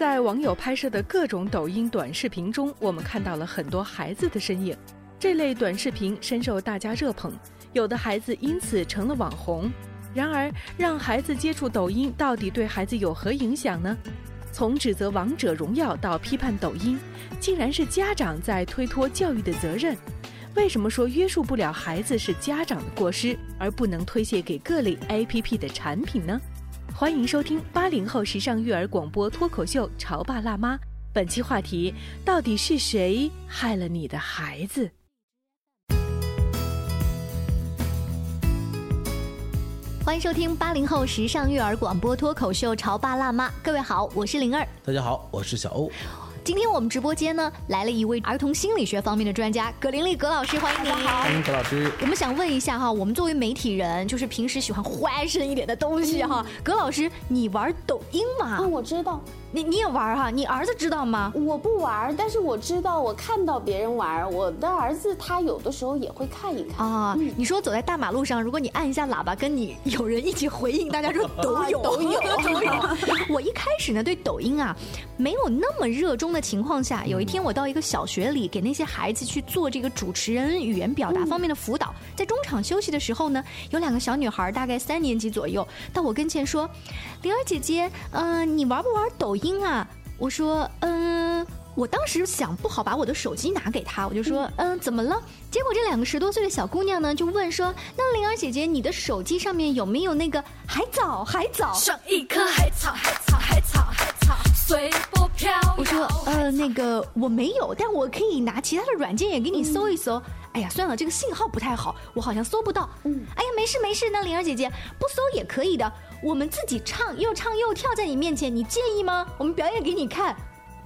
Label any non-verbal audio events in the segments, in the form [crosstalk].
在网友拍摄的各种抖音短视频中，我们看到了很多孩子的身影。这类短视频深受大家热捧，有的孩子因此成了网红。然而，让孩子接触抖音到底对孩子有何影响呢？从指责《王者荣耀》到批判抖音，竟然是家长在推脱教育的责任。为什么说约束不了孩子是家长的过失，而不能推卸给各类 APP 的产品呢？欢迎收听八零后时尚育儿广播脱口秀《潮爸辣妈》，本期话题：到底是谁害了你的孩子？欢迎收听八零后时尚育儿广播脱口秀《潮爸辣妈》，各位好，我是灵儿。大家好，我是小欧。今天我们直播间呢来了一位儿童心理学方面的专家葛玲丽葛老师，欢迎你。欢迎葛老师。我们想问一下哈，我们作为媒体人，就是平时喜欢欢声一点的东西哈，葛老师，你玩抖音吗？啊，我知道。你你也玩哈？你儿子知道吗？我不玩，但是我知道，我看到别人玩。我的儿子他有的时候也会看一看啊。你说走在大马路上，如果你按一下喇叭，跟你有人一起回应，大家说都有都有都有。我一开始呢对抖音啊没有那么热衷的情况下，有一天我到一个小学里给那些孩子去做这个主持人语言表达方面的辅导，在中场休息的时候呢，有两个小女孩，大概三年级左右，到我跟前说：“灵儿姐姐，嗯，你玩不玩抖？”音啊！我说，嗯，我当时想不好把我的手机拿给他，我就说，嗯，怎么了？结果这两个十多岁的小姑娘呢，就问说，那灵儿姐姐，你的手机上面有没有那个海藻？海藻？像一颗海草，海草，海草，海草，随波飘。我说，呃，那个我没有，但我可以拿其他的软件也给你搜一搜。哎呀，算了，这个信号不太好，我好像搜不到。嗯，哎呀，没事没事，那灵儿姐姐不搜也可以的，我们自己唱，又唱又跳在你面前，你介意吗？我们表演给你看。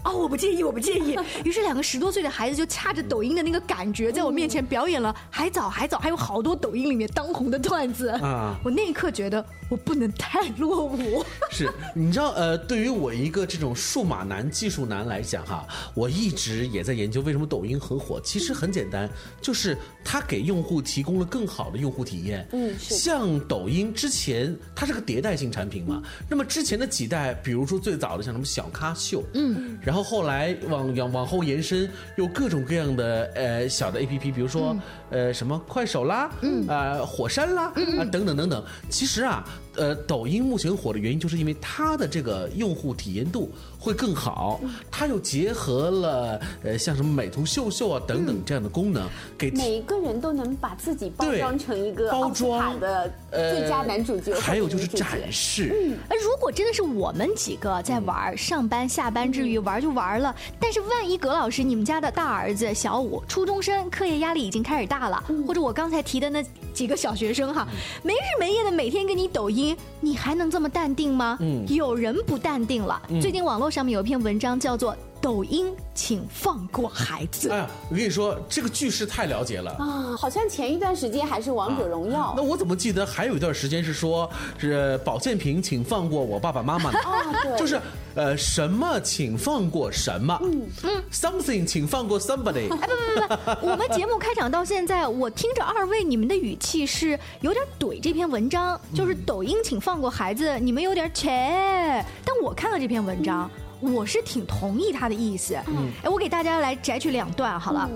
哦，我不介意，我不介意。[laughs] 于是两个十多岁的孩子就掐着抖音的那个感觉，在我面前表演了还早还早，还有好多抖音里面当红的段子啊！我那一刻觉得我不能太落伍。[laughs] 是，你知道，呃，对于我一个这种数码男、技术男来讲，哈，我一直也在研究为什么抖音很火。其实很简单，就是它给用户提供了更好的用户体验。嗯，像抖音之前，它是个迭代性产品嘛。那么之前的几代，比如说最早的像什么小咖秀，嗯，然后。然后后来往往往后延伸，有各种各样的呃小的 A P P，比如说呃什么快手啦，嗯。啊火山啦，啊等等等等。其实啊，呃抖音目前火的原因，就是因为它的这个用户体验度会更好，它又结合了呃像什么美图秀秀啊等等这样的功能，给每个人都能把自己包装成一个包装的最佳男主角。还有就是展示。嗯，如果真的是我们几个在玩，上班下班之余玩。就玩了，但是万一葛老师，你们家的大儿子小五，初中生，课业压力已经开始大了，或者我刚才提的那几个小学生哈，没日没夜的每天跟你抖音，你还能这么淡定吗？嗯，有人不淡定了。最近网络上面有一篇文章叫做。抖音，请放过孩子。哎呀，我跟你说，这个句式太了解了啊！好像前一段时间还是王者荣耀。那我怎么记得还有一段时间是说，是保健品，请放过我爸爸妈妈呢？啊，对，就是呃，什么请放过什么？嗯嗯，something 请放过 somebody。哎，不不不不，我们节目开场到现在，我听着二位你们的语气是有点怼这篇文章，就是抖音请放过孩子，你们有点切。但我看了这篇文章。我是挺同意他的意思，嗯哎，我给大家来摘取两段好了。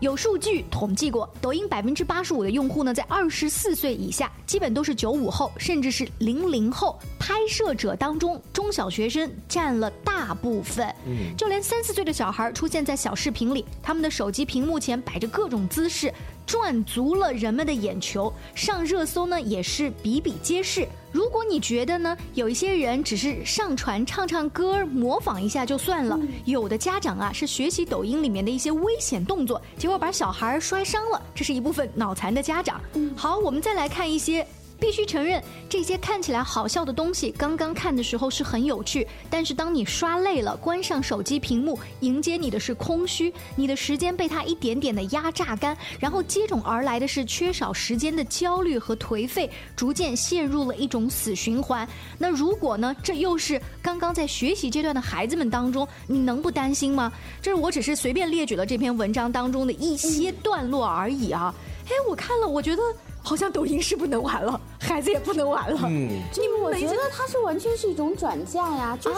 有数据统计过，抖音百分之八十五的用户呢在二十四岁以下，基本都是九五后，甚至是零零后。拍摄者当中，中小学生占了大部分。嗯，就连三四岁的小孩出现在小视频里，他们的手机屏幕前摆着各种姿势，赚足了人们的眼球，上热搜呢也是比比皆是。如果你觉得呢，有一些人只是上传唱唱歌、模仿一下就算了，有的家长啊是学习抖音里面的一些危险动作，结果把小孩摔伤了，这是一部分脑残的家长。好，我们再来看一些。必须承认，这些看起来好笑的东西，刚刚看的时候是很有趣。但是当你刷累了，关上手机屏幕，迎接你的是空虚，你的时间被它一点点的压榨干，然后接踵而来的是缺少时间的焦虑和颓废，逐渐陷入了一种死循环。那如果呢？这又是刚刚在学习阶段的孩子们当中，你能不担心吗？这是我只是随便列举了这篇文章当中的一些段落而已啊。哎，我看了，我觉得。好像抖音是不能玩了，孩子也不能玩了。嗯，你们我觉得它是完全是一种转嫁呀，就是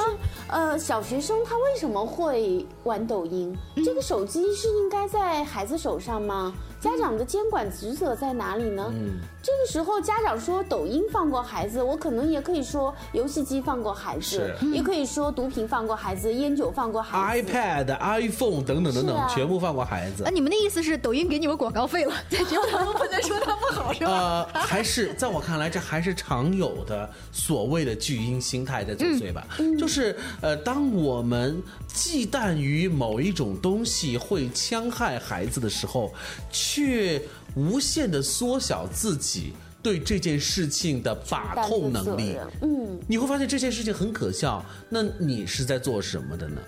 呃，小学生他为什么会玩抖音？这个手机是应该在孩子手上吗？家长的监管职责在哪里呢？嗯，这个时候家长说抖音放过孩子，我可能也可以说游戏机放过孩子，也可以说毒品放过孩子，烟酒放过孩子，iPad、iPhone 等等等等，全部放过孩子。啊，你们的意思是抖音给你们广告费了，在节目当中不能说它不好是吧？呃，还是在我看来，这还是常有的所谓的巨婴心态在作祟吧？就是呃，当我们忌惮于某一种东西会戕害孩子的时候。却无限的缩小自己对这件事情的把控能力。嗯，你会发现这件事情很可笑。那你是在做什么的呢？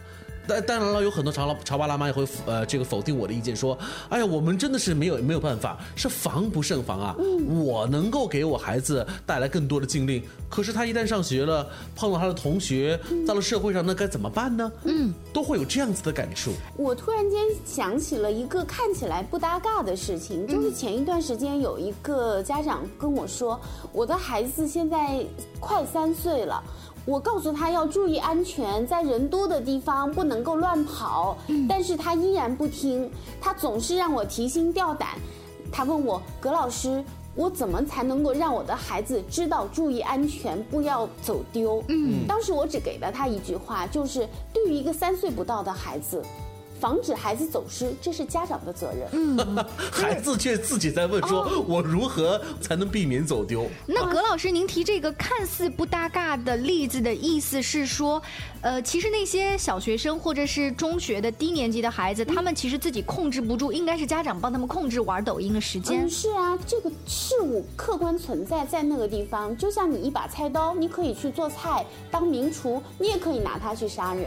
但当然了，有很多潮老潮爸辣妈也会呃这个否定我的意见，说，哎呀，我们真的是没有没有办法，是防不胜防啊。我能够给我孩子带来更多的禁令，可是他一旦上学了，碰到他的同学，到了社会上，那该怎么办呢？嗯，都会有这样子的感受。我突然间想起了一个看起来不搭嘎的事情，就是前一段时间有一个家长跟我说，我的孩子现在快三岁了。我告诉他要注意安全，在人多的地方不能够乱跑，但是他依然不听，他总是让我提心吊胆。他问我葛老师，我怎么才能够让我的孩子知道注意安全，不要走丢？嗯，当时我只给了他一句话，就是对于一个三岁不到的孩子。防止孩子走失，这是家长的责任。嗯，[laughs] 孩子却自己在问说：“我如何才能避免走丢？”那葛老师，您提这个看似不搭嘎的例子的意思是说，呃，其实那些小学生或者是中学的低年级的孩子，他们其实自己控制不住，应该是家长帮他们控制玩抖音的时间。是啊，这个事物客观存在在那个地方，就像你一把菜刀，你可以去做菜当名厨，你也可以拿它去杀人。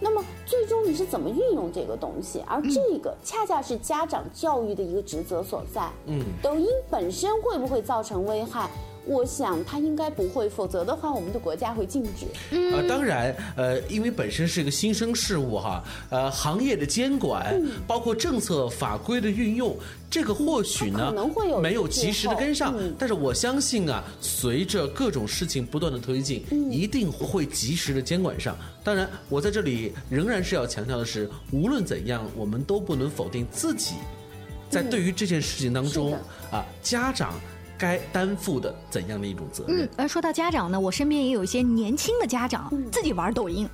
那么最终你是怎么运用这个东西？而这个恰恰是家长教育的一个职责所在。嗯，抖音本身会不会造成危害？我想他应该不会，否则的话，我们的国家会禁止。呃，当然，呃，因为本身是一个新生事物哈，呃，行业的监管，包括政策法规的运用，这个或许呢，可能会有没有及时的跟上，但是我相信啊，随着各种事情不断的推进，一定会及时的监管上。当然，我在这里仍然是要强调的是，无论怎样，我们都不能否定自己在对于这件事情当中啊，家长。该担负的怎样的一种责任？嗯，而说到家长呢，我身边也有一些年轻的家长自己玩抖音，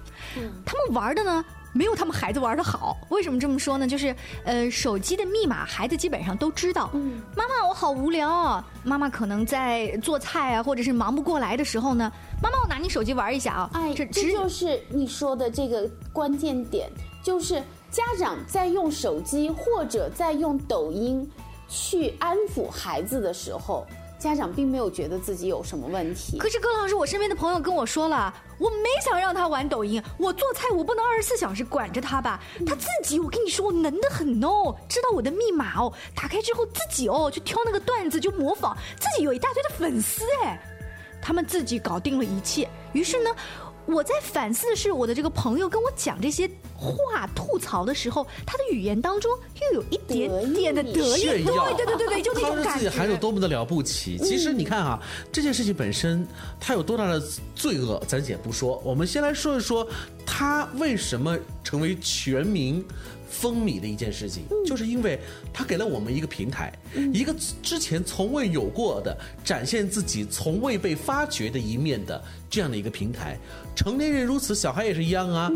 他们玩的呢没有他们孩子玩的好。为什么这么说呢？就是呃，手机的密码孩子基本上都知道。妈妈，我好无聊。妈妈可能在做菜啊，或者是忙不过来的时候呢，妈妈，我拿你手机玩一下啊。哎，这这就是你说的这个关键点，就是家长在用手机或者在用抖音。去安抚孩子的时候，家长并没有觉得自己有什么问题。可是葛老师，我身边的朋友跟我说了，我没想让他玩抖音。我做菜，我不能二十四小时管着他吧？他自己，我跟你说，我能的很哦，知道我的密码哦，打开之后自己哦，就挑那个段子就模仿，自己有一大堆的粉丝哎，他们自己搞定了一切。于是呢。我在反思的是，我的这个朋友跟我讲这些话吐槽的时候，他的语言当中又有一点点的得意，对，对对对对，就那种感觉。自己还有多么的了不起。其实你看啊，这件事情本身他有多大的罪恶，咱且不说。我们先来说一说他为什么成为全民风靡的一件事情，就是因为它给了我们一个平台，一个之前从未有过的展现自己从未被发掘的一面的这样的一个平台。成年人如此，小孩也是一样啊，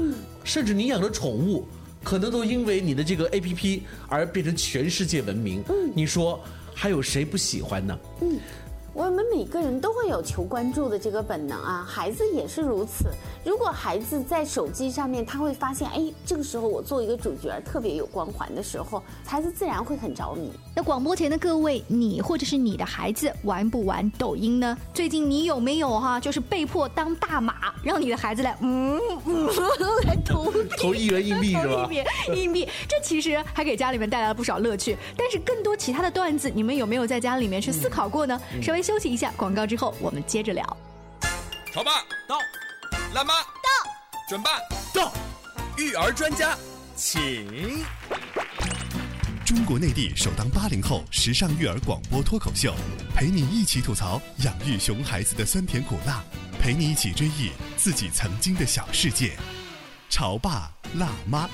甚至你养的宠物。可能都因为你的这个 A P P 而变成全世界闻名。嗯，你说还有谁不喜欢呢？嗯。我们每个人都会有求关注的这个本能啊，孩子也是如此。如果孩子在手机上面，他会发现，哎，这个时候我做一个主角特别有光环的时候，孩子自然会很着迷。那广播前的各位，你或者是你的孩子玩不玩抖音呢？最近你有没有哈，就是被迫当大马，让你的孩子来嗯嗯来投投一元硬币是吧？硬币，这其实还给家里面带来了不少乐趣。但是更多其他的段子，你们有没有在家里面去思考过呢？稍微。休息一下，广告之后我们接着聊。潮爸到，辣妈到，准爸到，育儿专家请。中国内地首档八零后时尚育儿广播脱口秀，陪你一起吐槽养育熊孩子的酸甜苦辣，陪你一起追忆自己曾经的小世界。潮爸辣妈。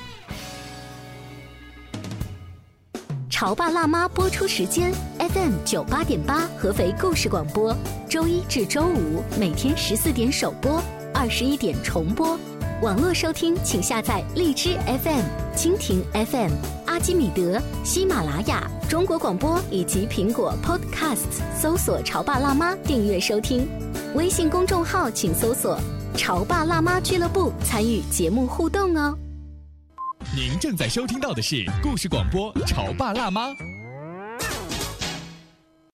潮爸辣妈播出时间：FM 九八点八，合肥故事广播，周一至周五每天十四点首播，二十一点重播。网络收听，请下载荔枝 FM、蜻蜓 FM、阿基米德、喜马拉雅、中国广播以及苹果 Podcasts，搜索“潮爸辣妈”订阅收听。微信公众号请搜索“潮爸辣妈俱乐部”，参与节目互动哦。您正在收听到的是故事广播《潮爸辣妈》。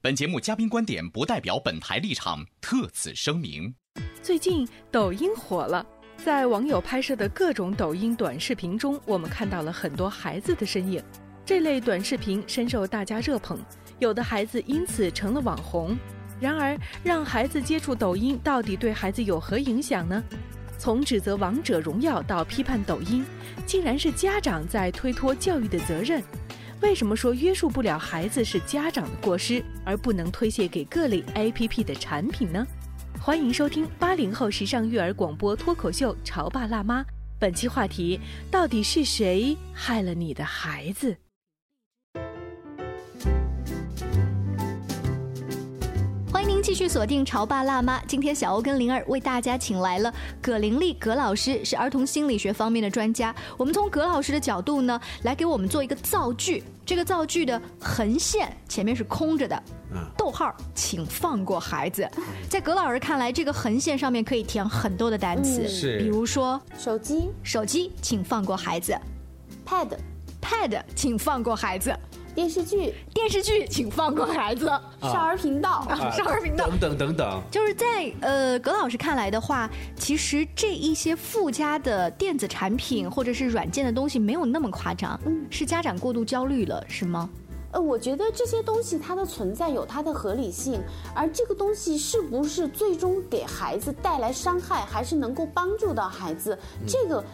本节目嘉宾观点不代表本台立场，特此声明。最近抖音火了，在网友拍摄的各种抖音短视频中，我们看到了很多孩子的身影。这类短视频深受大家热捧，有的孩子因此成了网红。然而，让孩子接触抖音到底对孩子有何影响呢？从指责《王者荣耀》到批判抖音，竟然是家长在推脱教育的责任。为什么说约束不了孩子是家长的过失，而不能推卸给各类 APP 的产品呢？欢迎收听八零后时尚育儿广播脱口秀《潮爸辣妈》，本期话题：到底是谁害了你的孩子？继续锁定潮爸辣妈，今天小欧跟灵儿为大家请来了葛玲丽葛老师，是儿童心理学方面的专家。我们从葛老师的角度呢，来给我们做一个造句。这个造句的横线前面是空着的，逗号，请放过孩子。在葛老师看来，这个横线上面可以填很多的单词，是，比如说手机，手机，请放过孩子；pad，pad，请放过孩子。电视剧，电视剧，请放过孩子。少儿频道，少儿频道，[laughs] 等等等等。就是在呃葛老师看来的话，其实这一些附加的电子产品或者是软件的东西没有那么夸张，嗯，是家长过度焦虑了，是吗？呃，我觉得这些东西它的存在有它的合理性，而这个东西是不是最终给孩子带来伤害，还是能够帮助到孩子，这个。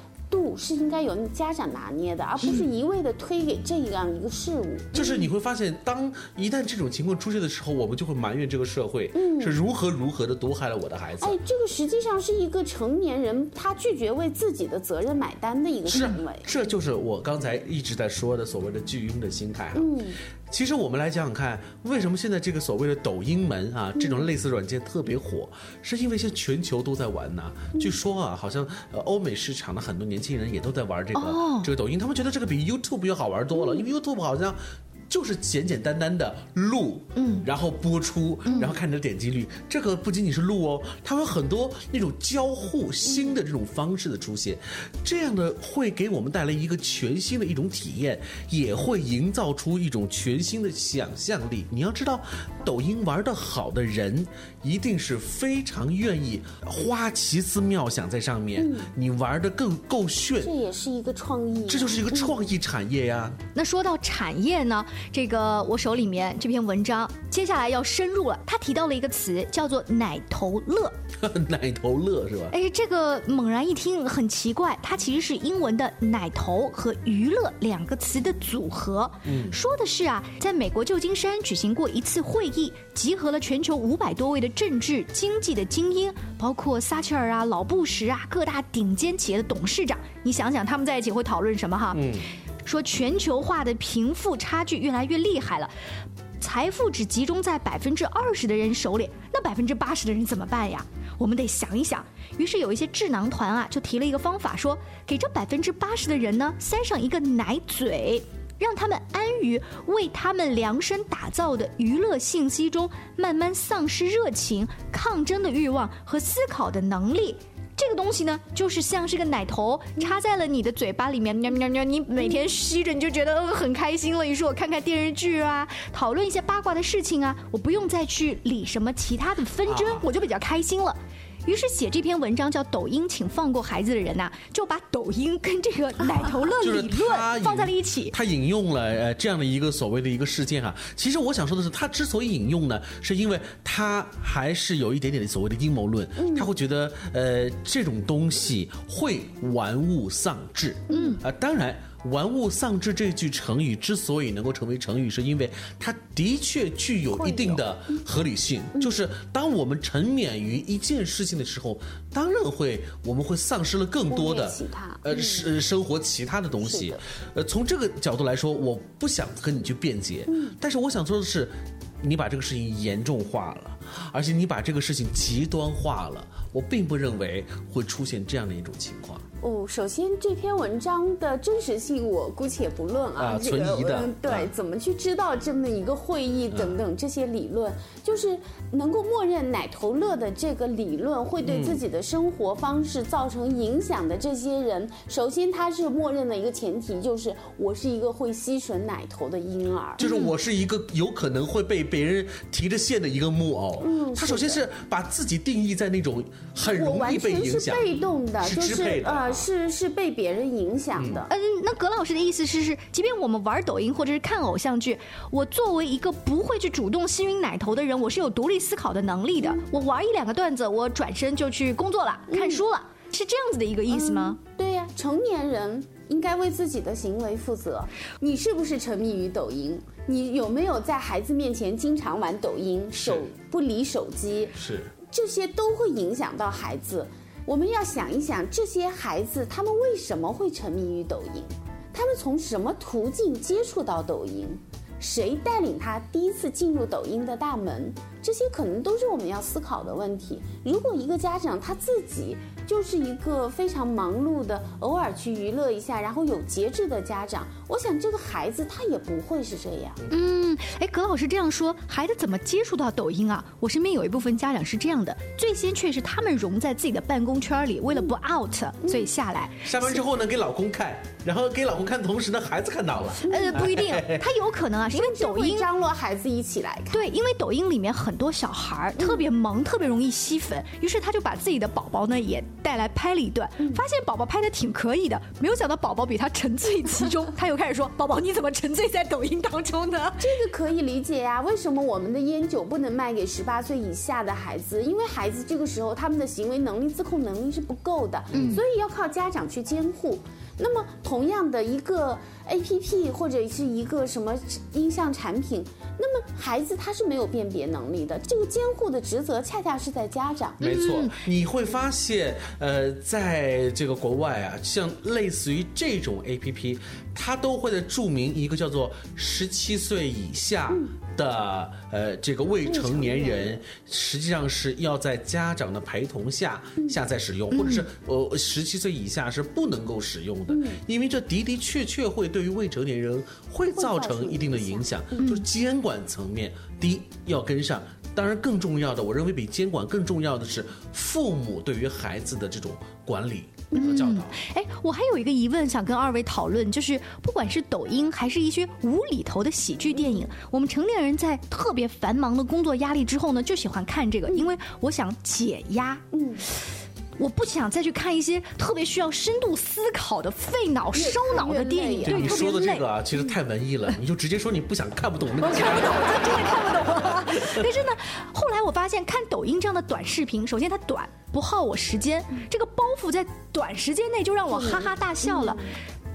度是应该由家长拿捏的，而不是一味的推给这样一个事物。就是你会发现，当一旦这种情况出现的时候，我们就会埋怨这个社会是如何如何的毒害了我的孩子。哎，这个实际上是一个成年人他拒绝为自己的责任买单的一个行为。这就是我刚才一直在说的所谓的巨婴的心态。嗯。其实我们来讲讲看，为什么现在这个所谓的抖音门啊，这种类似软件特别火，是因为现在全球都在玩呢。据说啊，好像呃欧美市场的很多年轻人也都在玩这个这个抖音，他们觉得这个比 YouTube 要好玩多了，因为 YouTube 好像。就是简简单单的录，嗯，然后播出，然后看你的点击率。这个不仅仅是录哦，它有很多那种交互新的这种方式的出现，这样的会给我们带来一个全新的一种体验，也会营造出一种全新的想象力。你要知道，抖音玩的好的人，一定是非常愿意花奇思妙想在上面。你玩的更够炫，这也是一个创意，这就是一个创意产业呀。那说到产业呢？这个我手里面这篇文章，接下来要深入了。他提到了一个词，叫做“奶头乐”。[laughs] 奶头乐是吧？哎，这个猛然一听很奇怪，它其实是英文的“奶头”和“娱乐”两个词的组合。嗯，说的是啊，在美国旧金山举行过一次会议，集合了全球五百多位的政治经济的精英，包括撒切尔啊、老布什啊，各大顶尖企业的董事长。你想想，他们在一起会讨论什么哈？嗯。说全球化的贫富差距越来越厉害了。财富只集中在百分之二十的人手里，那百分之八十的人怎么办呀？我们得想一想。于是有一些智囊团啊，就提了一个方法，说给这百分之八十的人呢，塞上一个奶嘴，让他们安于为他们量身打造的娱乐信息中，慢慢丧失热情、抗争的欲望和思考的能力。这个东西呢，就是像是个奶头插在了你的嘴巴里面，喵喵喵，你每天吸着你就觉得嗯很开心了。于是我看看电视剧啊，讨论一些八卦的事情啊，我不用再去理什么其他的纷争，我就比较开心了。于是写这篇文章叫《抖音，请放过孩子》的人呐，就把抖音跟这个奶头乐理论放在了一起。他引用了呃这样的一个所谓的一个事件啊。其实我想说的是，他之所以引用呢，是因为他还是有一点点的所谓的阴谋论。他会觉得呃这种东西会玩物丧志。嗯啊，当然。玩物丧志这句成语之所以能够成为成语，是因为它的确具有一定的合理性。就是当我们沉湎于一件事情的时候，当然会我们会丧失了更多的呃生生活其他的东西。呃，从这个角度来说，我不想和你去辩解，但是我想说的是，你把这个事情严重化了，而且你把这个事情极端化了，我并不认为会出现这样的一种情况。哦，首先这篇文章的真实性我姑且不论啊，这个嗯对，怎么去知道这么一个会议等等这些理论，就是能够默认奶头乐的这个理论会对自己的生活方式造成影响的这些人，首先他是默认的一个前提就是我是一个会吸吮奶头的婴儿，就是我是一个有可能会被别人提着线的一个木偶。嗯，他首先是把自己定义在那种很容易被影响，被动的，就是呃。是是被别人影响的。嗯，那葛老师的意思是，是即便我们玩抖音或者是看偶像剧，我作为一个不会去主动吸吮奶头的人，我是有独立思考的能力的。我玩一两个段子，我转身就去工作了，看书了，是这样子的一个意思吗？对呀，成年人应该为自己的行为负责。你是不是沉迷于抖音？你有没有在孩子面前经常玩抖音，手不离手机？是，这些都会影响到孩子。我们要想一想，这些孩子他们为什么会沉迷于抖音？他们从什么途径接触到抖音？谁带领他第一次进入抖音的大门？这些可能都是我们要思考的问题。如果一个家长他自己就是一个非常忙碌的，偶尔去娱乐一下，然后有节制的家长，我想这个孩子他也不会是这样。嗯，哎，葛老师这样说，孩子怎么接触到抖音啊？我身边有一部分家长是这样的：最先却是他们融在自己的办公圈里，为了不 out，所以下来。下班之后呢，给老公看，然后给老公看的同时呢，孩子看到了。呃，不一定，[laughs] 他有可能啊，是因为抖音张罗孩子一起来看。对，因为抖音里面很。多小孩特别萌，特别容易吸粉，于是他就把自己的宝宝呢也带来拍了一段，发现宝宝拍的挺可以的，没有想到宝宝比他沉醉其中，[laughs] 他又开始说：“宝宝你怎么沉醉在抖音当中呢？”这个可以理解呀，为什么我们的烟酒不能卖给十八岁以下的孩子？因为孩子这个时候他们的行为能力、自控能力是不够的，嗯所以要靠家长去监护。那么同样的一个 A P P 或者是一个什么音像产品。那么孩子他是没有辨别能力的，这个监护的职责恰恰是在家长。没错，你会发现，呃，在这个国外啊，像类似于这种 A P P，它都会在注明一个叫做十七岁以下的呃这个未成年人，实际上是要在家长的陪同下下载使用，或者是呃十七岁以下是不能够使用的，因为这的的确确会对于未成年人会造成一定的影响，就是监。管层面，第一要跟上，当然更重要的，我认为比监管更重要的是父母对于孩子的这种管理和教导。哎，我还有一个疑问想跟二位讨论，就是不管是抖音还是一些无厘头的喜剧电影，我们成年人在特别繁忙的工作压力之后呢，就喜欢看这个，因为我想解压。嗯。我不想再去看一些特别需要深度思考的费脑烧脑的电影。对你说的这个啊，其实太文艺了，你就直接说你不想看不懂那个。看不懂，真的看不懂。[laughs] 但是呢，后来我发现看抖音这样的短视频，首先它短，不耗我时间，这个包袱在短时间内就让我哈哈大笑了。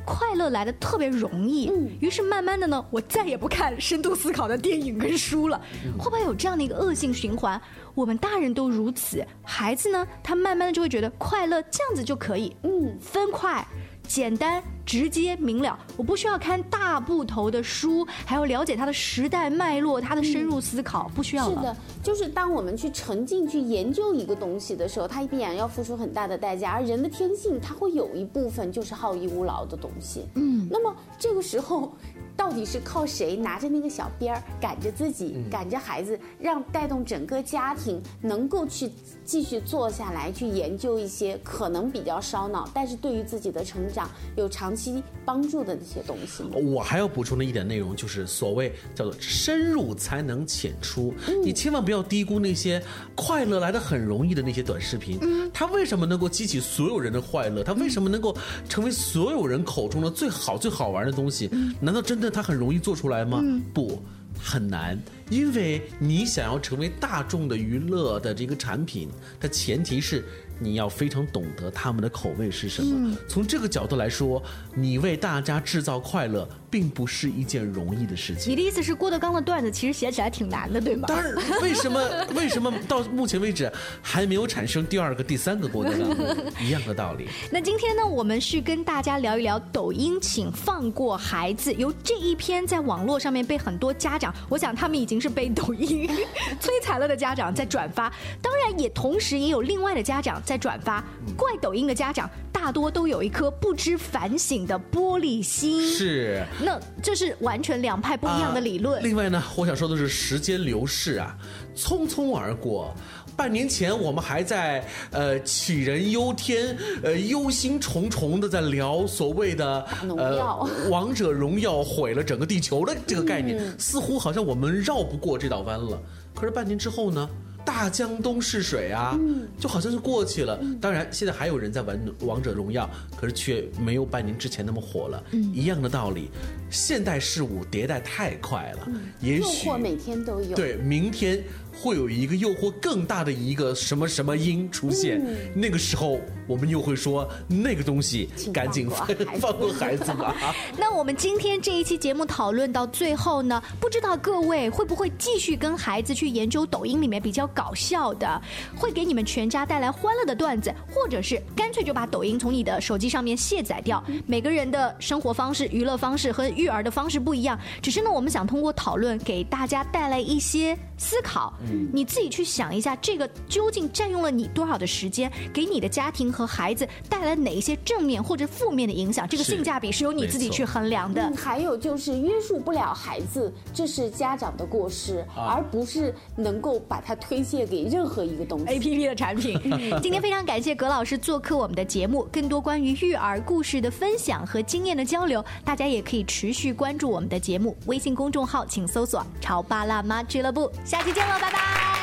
快乐来的特别容易，于是慢慢的呢，我再也不看深度思考的电影跟书了。会不会有这样的一个恶性循环？我们大人都如此，孩子呢，他慢慢的就会觉得快乐这样子就可以，嗯，分快、简单、直接明了，我不需要看大部头的书，还要了解它的时代脉络、它的深入思考，不需要了。是的，就是当我们去沉浸去研究一个东西的时候，它必然要付出很大的代价，而人的天性，它会有一部分就是好逸恶劳的东西。嗯，那么这个时候。到底是靠谁拿着那个小鞭儿赶着自己，赶着孩子，让带动整个家庭能够去继续坐下来去研究一些可能比较烧脑，但是对于自己的成长有长期帮助的那些东西？我还要补充的一点内容就是所谓叫做深入才能浅出，你千万不要低估那些快乐来的很容易的那些短视频。嗯，它为什么能够激起所有人的快乐？它为什么能够成为所有人口中的最好最好玩的东西？难道真的？它很容易做出来吗？不，很难。因为你想要成为大众的娱乐的这个产品，它前提是你要非常懂得他们的口味是什么。从这个角度来说，你为大家制造快乐，并不是一件容易的事情。你的意思是郭德纲的段子其实写起来挺难的，对吗？当然，为什么 [laughs] 为什么到目前为止还没有产生第二个、第三个郭德纲？[laughs] 一样的道理。那今天呢，我们是跟大家聊一聊抖音，请放过孩子。由这一篇在网络上面被很多家长，我想他们已经。是被抖音 [laughs] 摧残了的家长在转发，当然也同时也有另外的家长在转发。怪抖音的家长大多都有一颗不知反省的玻璃心。是，那这是完全两派不一样的理论。另外呢，我想说的是，时间流逝啊，匆匆而过。半年前我们还在呃杞人忧天，呃忧心忡忡的在聊所谓的呃 [laughs] 王者荣耀毁了整个地球的这个概念，似乎好像我们绕不过这道弯了。可是半年之后呢？大江东逝水啊，就好像是过去了。当然，现在还有人在玩王者荣耀，可是却没有半年之前那么火了。一样的道理，现代事物迭代太快了，也许每天都有。对，明天。会有一个诱惑更大的一个什么什么因出现，那个时候我们又会说那个东西赶紧放放过孩子吧。[laughs] 那我们今天这一期节目讨论到最后呢，不知道各位会不会继续跟孩子去研究抖音里面比较搞笑的，会给你们全家带来欢乐的段子，或者是干脆就把抖音从你的手机上面卸载掉。每个人的生活方式、娱乐方式和育儿的方式不一样，只是呢，我们想通过讨论给大家带来一些思考。你自己去想一下，这个究竟占用了你多少的时间，给你的家庭和孩子带来哪一些正面或者负面的影响？这个性价比是由你自己去衡量的。还有就是约束不了孩子，这是家长的过失，而不是能够把它推卸给任何一个东西。A P P 的产品。[laughs] 今天非常感谢葛老师做客我们的节目，更多关于育儿故事的分享和经验的交流，大家也可以持续关注我们的节目。微信公众号请搜索“潮爸辣妈俱乐部”。下期见喽，拜拜。